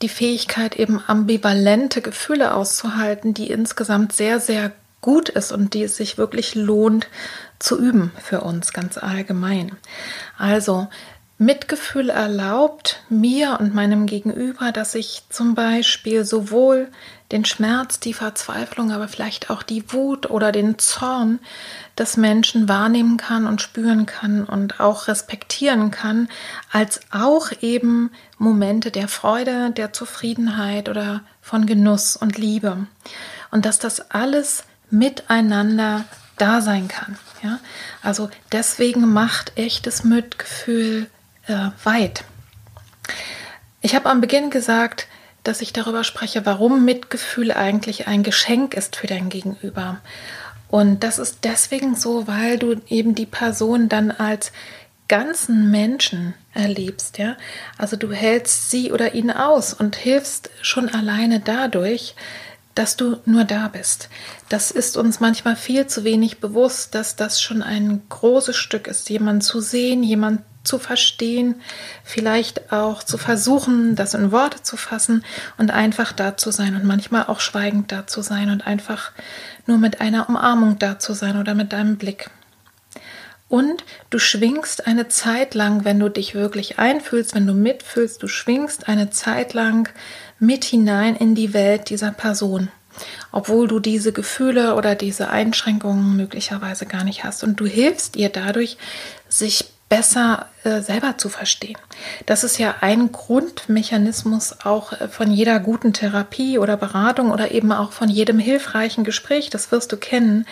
die Fähigkeit, eben ambivalente Gefühle auszuhalten, die insgesamt sehr, sehr gut ist und die es sich wirklich lohnt zu üben für uns ganz allgemein. Also Mitgefühl erlaubt mir und meinem Gegenüber, dass ich zum Beispiel sowohl den Schmerz, die Verzweiflung, aber vielleicht auch die Wut oder den Zorn des Menschen wahrnehmen kann und spüren kann und auch respektieren kann, als auch eben Momente der Freude, der Zufriedenheit oder von Genuss und Liebe. Und dass das alles miteinander da sein kann. Ja? Also deswegen macht echtes Mitgefühl äh, weit. Ich habe am Beginn gesagt, dass ich darüber spreche, warum Mitgefühl eigentlich ein Geschenk ist für dein Gegenüber. Und das ist deswegen so, weil du eben die Person dann als ganzen Menschen erlebst, ja. Also du hältst sie oder ihn aus und hilfst schon alleine dadurch, dass du nur da bist. Das ist uns manchmal viel zu wenig bewusst, dass das schon ein großes Stück ist, jemanden zu sehen, jemanden zu verstehen, vielleicht auch zu versuchen, das in Worte zu fassen und einfach da zu sein und manchmal auch schweigend da zu sein und einfach nur mit einer Umarmung da zu sein oder mit deinem Blick. Und du schwingst eine Zeit lang, wenn du dich wirklich einfühlst, wenn du mitfühlst, du schwingst eine Zeit lang mit hinein in die Welt dieser Person, obwohl du diese Gefühle oder diese Einschränkungen möglicherweise gar nicht hast. Und du hilfst ihr dadurch, sich besser äh, selber zu verstehen. Das ist ja ein Grundmechanismus auch äh, von jeder guten Therapie oder Beratung oder eben auch von jedem hilfreichen Gespräch, das wirst du kennen,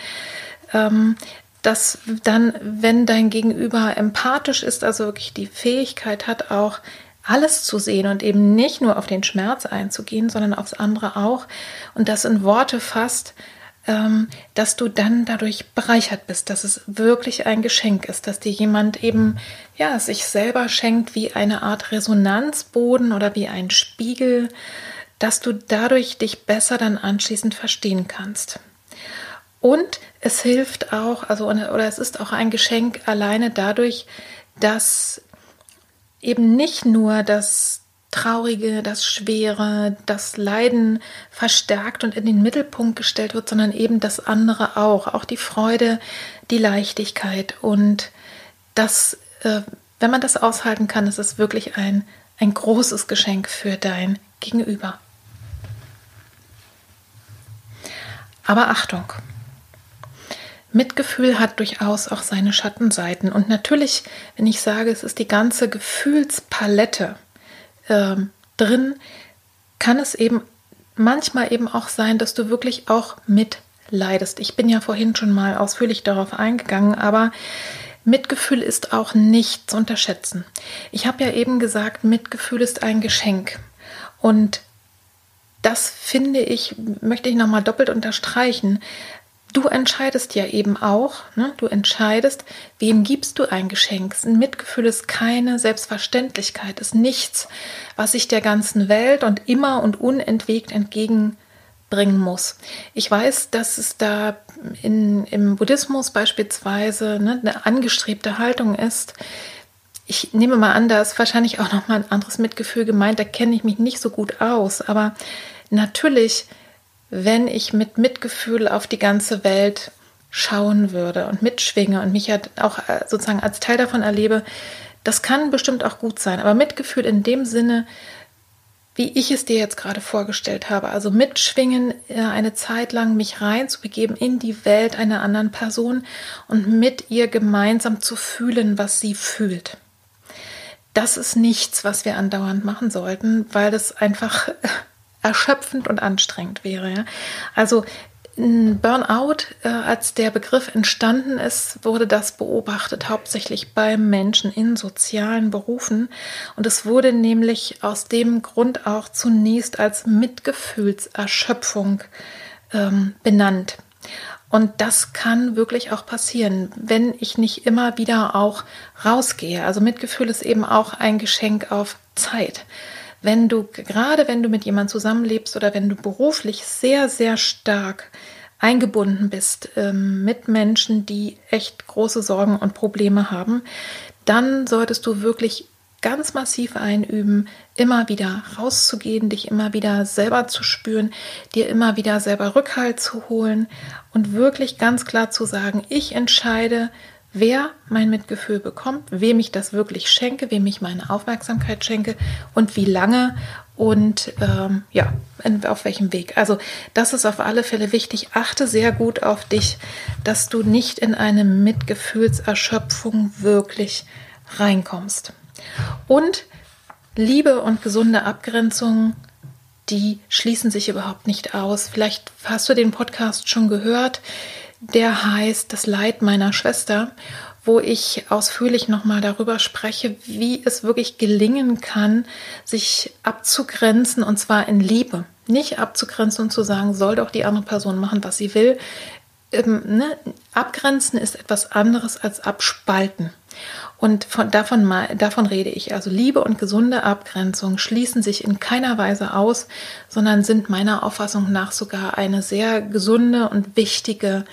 ähm, dass dann, wenn dein Gegenüber empathisch ist, also wirklich die Fähigkeit hat, auch alles zu sehen und eben nicht nur auf den Schmerz einzugehen, sondern aufs andere auch und das in Worte fasst, dass du dann dadurch bereichert bist, dass es wirklich ein Geschenk ist, dass dir jemand eben ja sich selber schenkt wie eine Art Resonanzboden oder wie ein Spiegel, dass du dadurch dich besser dann anschließend verstehen kannst. Und es hilft auch, also oder es ist auch ein Geschenk alleine dadurch, dass eben nicht nur das Traurige, das Schwere, das Leiden verstärkt und in den Mittelpunkt gestellt wird, sondern eben das andere auch, auch die Freude, die Leichtigkeit und das, äh, wenn man das aushalten kann, ist es wirklich ein, ein großes Geschenk für dein Gegenüber. Aber Achtung, Mitgefühl hat durchaus auch seine Schattenseiten. Und natürlich, wenn ich sage, es ist die ganze Gefühlspalette äh, drin, kann es eben manchmal eben auch sein, dass du wirklich auch mitleidest. Ich bin ja vorhin schon mal ausführlich darauf eingegangen, aber Mitgefühl ist auch nicht zu unterschätzen. Ich habe ja eben gesagt, Mitgefühl ist ein Geschenk. Und das finde ich, möchte ich nochmal doppelt unterstreichen du entscheidest ja eben auch, ne? du entscheidest, wem gibst du ein Geschenk. Ein Mitgefühl ist keine Selbstverständlichkeit, ist nichts, was ich der ganzen Welt und immer und unentwegt entgegenbringen muss. Ich weiß, dass es da in, im Buddhismus beispielsweise ne, eine angestrebte Haltung ist. Ich nehme mal an, da ist wahrscheinlich auch noch mal ein anderes Mitgefühl gemeint. Da kenne ich mich nicht so gut aus, aber natürlich wenn ich mit Mitgefühl auf die ganze Welt schauen würde und mitschwinge und mich ja auch äh, sozusagen als Teil davon erlebe, das kann bestimmt auch gut sein. Aber Mitgefühl in dem Sinne, wie ich es dir jetzt gerade vorgestellt habe, also mitschwingen, äh, eine Zeit lang mich reinzubegeben in die Welt einer anderen Person und mit ihr gemeinsam zu fühlen, was sie fühlt. Das ist nichts, was wir andauernd machen sollten, weil das einfach erschöpfend und anstrengend wäre. Also Burnout, äh, als der Begriff entstanden ist, wurde das beobachtet, hauptsächlich bei Menschen in sozialen Berufen. Und es wurde nämlich aus dem Grund auch zunächst als Mitgefühlserschöpfung ähm, benannt. Und das kann wirklich auch passieren, wenn ich nicht immer wieder auch rausgehe. Also Mitgefühl ist eben auch ein Geschenk auf Zeit wenn du, gerade wenn du mit jemandem zusammenlebst oder wenn du beruflich sehr, sehr stark eingebunden bist ähm, mit Menschen, die echt große Sorgen und Probleme haben, dann solltest du wirklich ganz massiv einüben, immer wieder rauszugehen, dich immer wieder selber zu spüren, dir immer wieder selber Rückhalt zu holen und wirklich ganz klar zu sagen, ich entscheide wer mein Mitgefühl bekommt, wem ich das wirklich schenke, wem ich meine Aufmerksamkeit schenke und wie lange und ähm, ja, auf welchem Weg. Also das ist auf alle Fälle wichtig. Achte sehr gut auf dich, dass du nicht in eine Mitgefühlserschöpfung wirklich reinkommst. Und Liebe und gesunde Abgrenzung, die schließen sich überhaupt nicht aus. Vielleicht hast du den Podcast schon gehört der heißt Das Leid meiner Schwester, wo ich ausführlich nochmal darüber spreche, wie es wirklich gelingen kann, sich abzugrenzen und zwar in Liebe. Nicht abzugrenzen und zu sagen, soll doch die andere Person machen, was sie will. Ähm, ne? Abgrenzen ist etwas anderes als abspalten. Und von, davon, davon rede ich. Also Liebe und gesunde Abgrenzung schließen sich in keiner Weise aus, sondern sind meiner Auffassung nach sogar eine sehr gesunde und wichtige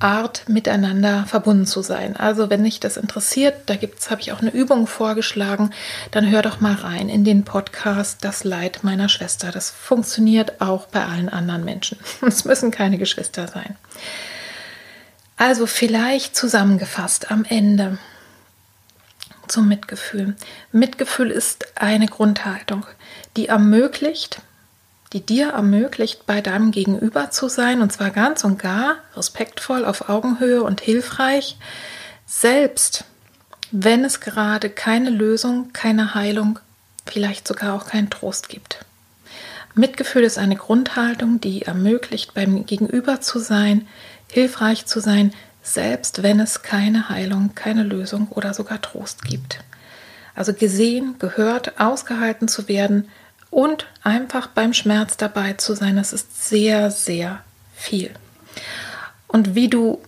Art miteinander verbunden zu sein. Also wenn dich das interessiert, da habe ich auch eine Übung vorgeschlagen, dann hör doch mal rein in den Podcast Das Leid meiner Schwester. Das funktioniert auch bei allen anderen Menschen. Es müssen keine Geschwister sein. Also vielleicht zusammengefasst am Ende zum Mitgefühl. Mitgefühl ist eine Grundhaltung, die ermöglicht, die dir ermöglicht, bei deinem Gegenüber zu sein, und zwar ganz und gar respektvoll, auf Augenhöhe und hilfreich, selbst wenn es gerade keine Lösung, keine Heilung, vielleicht sogar auch keinen Trost gibt. Mitgefühl ist eine Grundhaltung, die ermöglicht, beim Gegenüber zu sein, hilfreich zu sein, selbst wenn es keine Heilung, keine Lösung oder sogar Trost gibt. Also gesehen, gehört, ausgehalten zu werden, und einfach beim Schmerz dabei zu sein, das ist sehr, sehr viel. Und wie du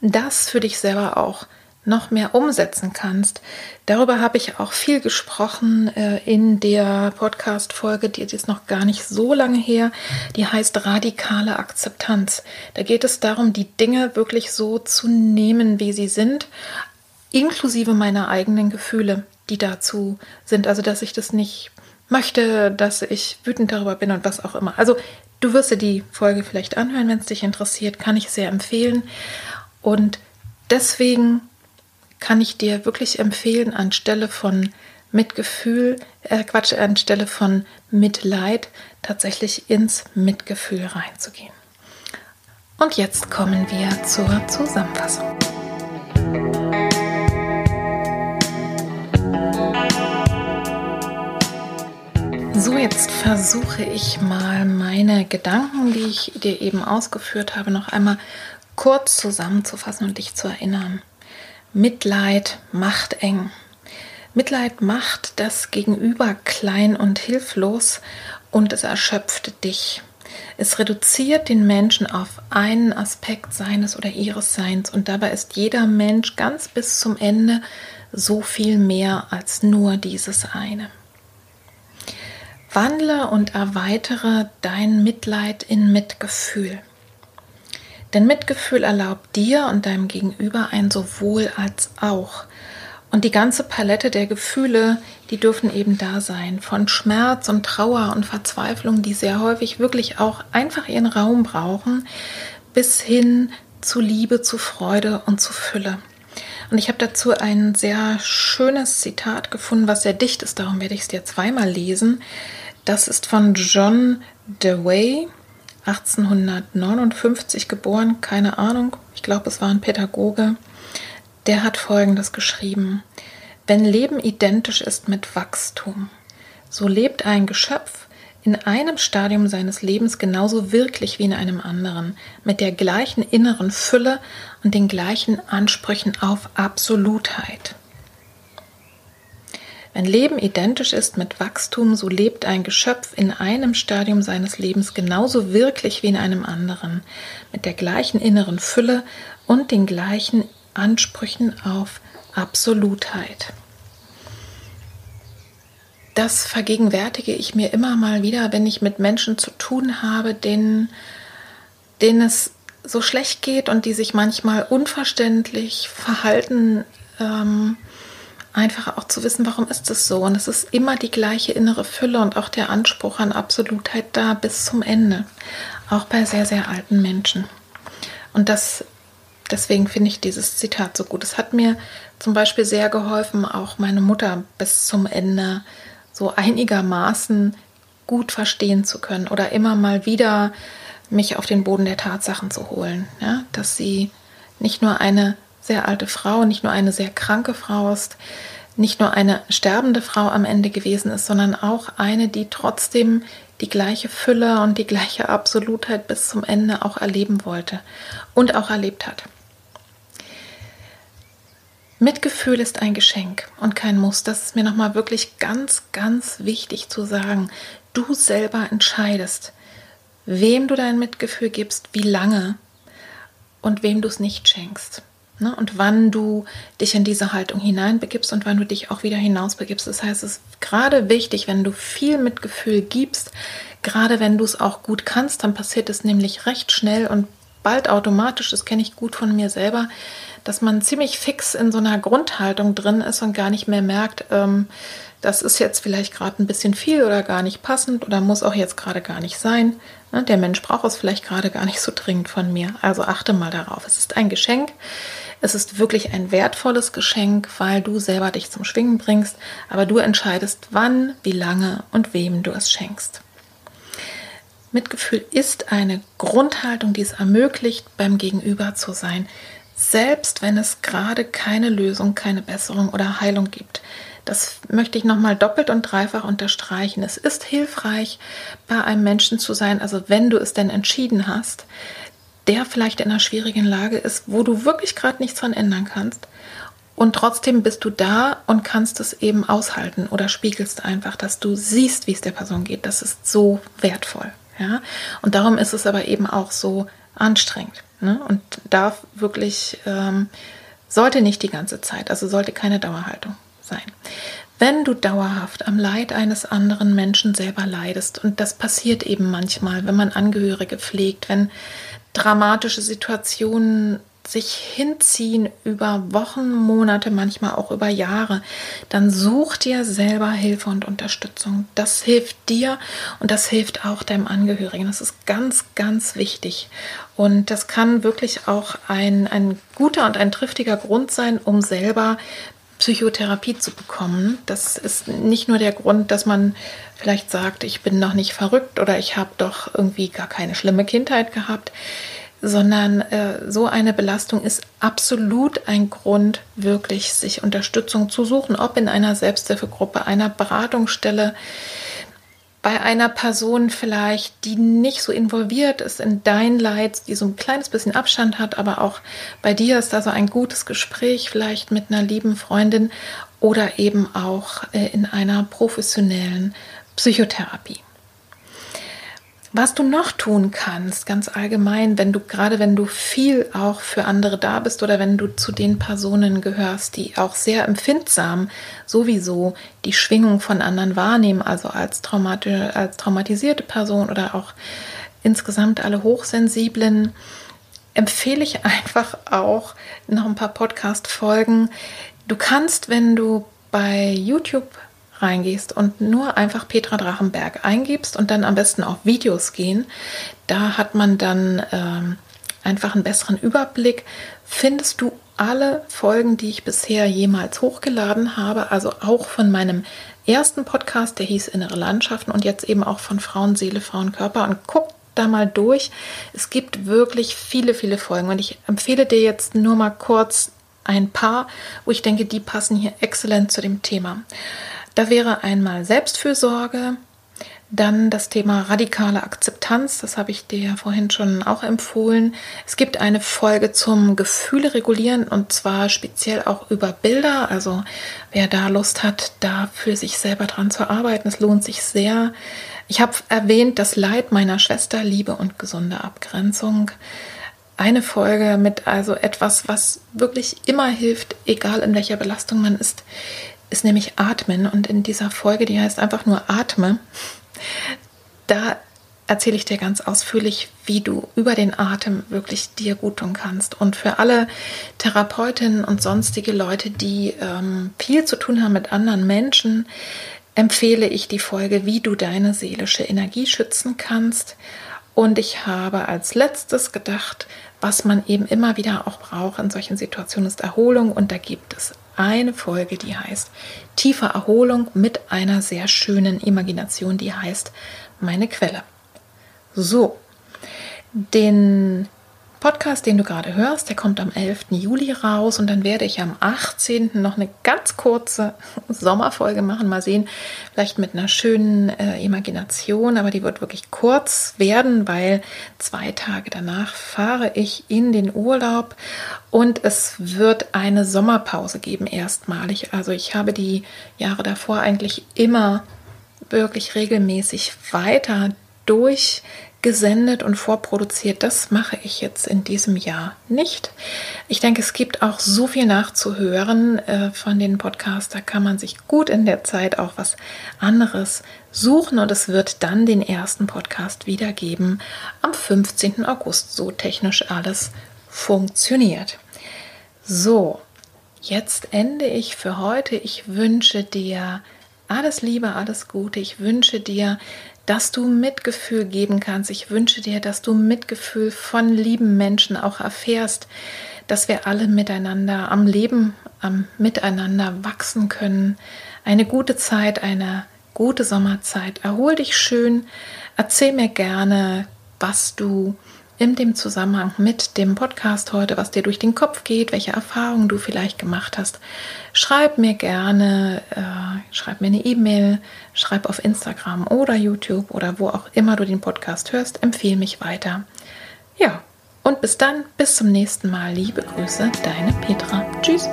das für dich selber auch noch mehr umsetzen kannst. Darüber habe ich auch viel gesprochen äh, in der Podcast-Folge, die ist noch gar nicht so lange her. Die heißt radikale Akzeptanz. Da geht es darum, die Dinge wirklich so zu nehmen, wie sie sind, inklusive meiner eigenen Gefühle, die dazu sind. Also, dass ich das nicht möchte, dass ich wütend darüber bin und was auch immer. Also du wirst dir die Folge vielleicht anhören, wenn es dich interessiert, kann ich sehr empfehlen. Und deswegen kann ich dir wirklich empfehlen, anstelle von Mitgefühl, äh Quatsch, anstelle von Mitleid tatsächlich ins Mitgefühl reinzugehen. Und jetzt kommen wir zur Zusammenfassung. So, jetzt versuche ich mal meine Gedanken, die ich dir eben ausgeführt habe, noch einmal kurz zusammenzufassen und dich zu erinnern. Mitleid macht eng. Mitleid macht das Gegenüber klein und hilflos und es erschöpft dich. Es reduziert den Menschen auf einen Aspekt seines oder ihres Seins und dabei ist jeder Mensch ganz bis zum Ende so viel mehr als nur dieses eine. Wandle und erweitere dein Mitleid in Mitgefühl. Denn Mitgefühl erlaubt dir und deinem Gegenüber ein sowohl als auch. Und die ganze Palette der Gefühle, die dürfen eben da sein. Von Schmerz und Trauer und Verzweiflung, die sehr häufig wirklich auch einfach ihren Raum brauchen, bis hin zu Liebe, zu Freude und zu Fülle. Und ich habe dazu ein sehr schönes Zitat gefunden, was sehr dicht ist, darum werde ich es dir zweimal lesen. Das ist von John Dewey, 1859 geboren, keine Ahnung, ich glaube, es war ein Pädagoge. Der hat Folgendes geschrieben. Wenn Leben identisch ist mit Wachstum, so lebt ein Geschöpf in einem Stadium seines Lebens genauso wirklich wie in einem anderen, mit der gleichen inneren Fülle und den gleichen Ansprüchen auf Absolutheit. Wenn Leben identisch ist mit Wachstum, so lebt ein Geschöpf in einem Stadium seines Lebens genauso wirklich wie in einem anderen, mit der gleichen inneren Fülle und den gleichen Ansprüchen auf Absolutheit. Das vergegenwärtige ich mir immer mal wieder, wenn ich mit Menschen zu tun habe, denen, denen es so schlecht geht und die sich manchmal unverständlich verhalten, ähm, einfach auch zu wissen, warum ist es so. Und es ist immer die gleiche innere Fülle und auch der Anspruch an Absolutheit da bis zum Ende, auch bei sehr, sehr alten Menschen. Und das, deswegen finde ich dieses Zitat so gut. Es hat mir zum Beispiel sehr geholfen, auch meine Mutter bis zum Ende so einigermaßen gut verstehen zu können oder immer mal wieder mich auf den Boden der Tatsachen zu holen. Ja? Dass sie nicht nur eine sehr alte Frau, nicht nur eine sehr kranke Frau ist, nicht nur eine sterbende Frau am Ende gewesen ist, sondern auch eine, die trotzdem die gleiche Fülle und die gleiche Absolutheit bis zum Ende auch erleben wollte und auch erlebt hat. Mitgefühl ist ein Geschenk und kein Muss. Das ist mir nochmal wirklich ganz, ganz wichtig zu sagen. Du selber entscheidest, wem du dein Mitgefühl gibst, wie lange und wem du es nicht schenkst. Ne? Und wann du dich in diese Haltung hineinbegibst und wann du dich auch wieder hinausbegibst. Das heißt, es ist gerade wichtig, wenn du viel Mitgefühl gibst, gerade wenn du es auch gut kannst, dann passiert es nämlich recht schnell und bald automatisch, das kenne ich gut von mir selber, dass man ziemlich fix in so einer Grundhaltung drin ist und gar nicht mehr merkt, ähm, das ist jetzt vielleicht gerade ein bisschen viel oder gar nicht passend oder muss auch jetzt gerade gar nicht sein. Ne, der Mensch braucht es vielleicht gerade gar nicht so dringend von mir. Also achte mal darauf. Es ist ein Geschenk. Es ist wirklich ein wertvolles Geschenk, weil du selber dich zum Schwingen bringst, aber du entscheidest, wann, wie lange und wem du es schenkst. Mitgefühl ist eine Grundhaltung, die es ermöglicht, beim Gegenüber zu sein, selbst wenn es gerade keine Lösung, keine Besserung oder Heilung gibt. Das möchte ich nochmal doppelt und dreifach unterstreichen. Es ist hilfreich, bei einem Menschen zu sein, also wenn du es denn entschieden hast, der vielleicht in einer schwierigen Lage ist, wo du wirklich gerade nichts dran ändern kannst. Und trotzdem bist du da und kannst es eben aushalten oder spiegelst einfach, dass du siehst, wie es der Person geht. Das ist so wertvoll. Ja? Und darum ist es aber eben auch so anstrengend ne? und darf wirklich, ähm, sollte nicht die ganze Zeit, also sollte keine Dauerhaltung sein. Wenn du dauerhaft am Leid eines anderen Menschen selber leidest, und das passiert eben manchmal, wenn man Angehörige pflegt, wenn dramatische Situationen sich hinziehen über Wochen, Monate, manchmal auch über Jahre, dann such dir selber Hilfe und Unterstützung. Das hilft dir und das hilft auch deinem Angehörigen. Das ist ganz, ganz wichtig. Und das kann wirklich auch ein, ein guter und ein triftiger Grund sein, um selber Psychotherapie zu bekommen. Das ist nicht nur der Grund, dass man vielleicht sagt, ich bin noch nicht verrückt oder ich habe doch irgendwie gar keine schlimme Kindheit gehabt, sondern äh, so eine Belastung ist absolut ein Grund, wirklich sich Unterstützung zu suchen, ob in einer Selbsthilfegruppe, einer Beratungsstelle, bei einer Person vielleicht, die nicht so involviert ist in dein Leid, die so ein kleines bisschen Abstand hat, aber auch bei dir ist da so ein gutes Gespräch vielleicht mit einer lieben Freundin oder eben auch äh, in einer professionellen Psychotherapie. Was du noch tun kannst, ganz allgemein, wenn du gerade wenn du viel auch für andere da bist oder wenn du zu den Personen gehörst, die auch sehr empfindsam sowieso die Schwingung von anderen wahrnehmen, also als, traumati als traumatisierte Person oder auch insgesamt alle Hochsensiblen, empfehle ich einfach auch noch ein paar Podcast-Folgen. Du kannst, wenn du bei YouTube reingehst und nur einfach Petra Drachenberg eingibst und dann am besten auf Videos gehen, da hat man dann ähm, einfach einen besseren Überblick. Findest du alle Folgen, die ich bisher jemals hochgeladen habe, also auch von meinem ersten Podcast, der hieß Innere Landschaften und jetzt eben auch von Frauenseele, Frauenkörper und guck da mal durch. Es gibt wirklich viele, viele Folgen und ich empfehle dir jetzt nur mal kurz ein paar, wo ich denke, die passen hier exzellent zu dem Thema. Da wäre einmal Selbstfürsorge, dann das Thema radikale Akzeptanz, das habe ich dir ja vorhin schon auch empfohlen. Es gibt eine Folge zum Gefühle regulieren und zwar speziell auch über Bilder. Also wer da Lust hat, da für sich selber dran zu arbeiten, es lohnt sich sehr. Ich habe erwähnt, das Leid meiner Schwester, Liebe und gesunde Abgrenzung. Eine Folge mit also etwas, was wirklich immer hilft, egal in welcher Belastung man ist, ist nämlich Atmen. Und in dieser Folge, die heißt einfach nur Atme, da erzähle ich dir ganz ausführlich, wie du über den Atem wirklich dir gut tun kannst. Und für alle Therapeutinnen und sonstige Leute, die ähm, viel zu tun haben mit anderen Menschen, empfehle ich die Folge, wie du deine seelische Energie schützen kannst. Und ich habe als letztes gedacht, was man eben immer wieder auch braucht in solchen Situationen ist Erholung. Und da gibt es eine Folge, die heißt Tiefe Erholung mit einer sehr schönen Imagination, die heißt Meine Quelle. So, den Podcast, den du gerade hörst, der kommt am 11. Juli raus und dann werde ich am 18. noch eine ganz kurze Sommerfolge machen. Mal sehen, vielleicht mit einer schönen äh, Imagination, aber die wird wirklich kurz werden, weil zwei Tage danach fahre ich in den Urlaub und es wird eine Sommerpause geben, erstmalig. Also ich habe die Jahre davor eigentlich immer wirklich regelmäßig weiter durch gesendet und vorproduziert. Das mache ich jetzt in diesem Jahr nicht. Ich denke, es gibt auch so viel nachzuhören äh, von den Podcasts. Da kann man sich gut in der Zeit auch was anderes suchen und es wird dann den ersten Podcast wiedergeben am 15. August, so technisch alles funktioniert. So, jetzt ende ich für heute. Ich wünsche dir alles Liebe, alles Gute. Ich wünsche dir, dass du Mitgefühl geben kannst. Ich wünsche dir, dass du Mitgefühl von lieben Menschen auch erfährst, dass wir alle miteinander am Leben, am Miteinander wachsen können. Eine gute Zeit, eine gute Sommerzeit. Erhol dich schön. Erzähl mir gerne, was du in dem Zusammenhang mit dem Podcast heute, was dir durch den Kopf geht, welche Erfahrungen du vielleicht gemacht hast. Schreib mir gerne, äh, schreib mir eine E-Mail, schreib auf Instagram oder YouTube oder wo auch immer du den Podcast hörst, empfehle mich weiter. Ja, und bis dann, bis zum nächsten Mal. Liebe Grüße, deine Petra. Tschüss.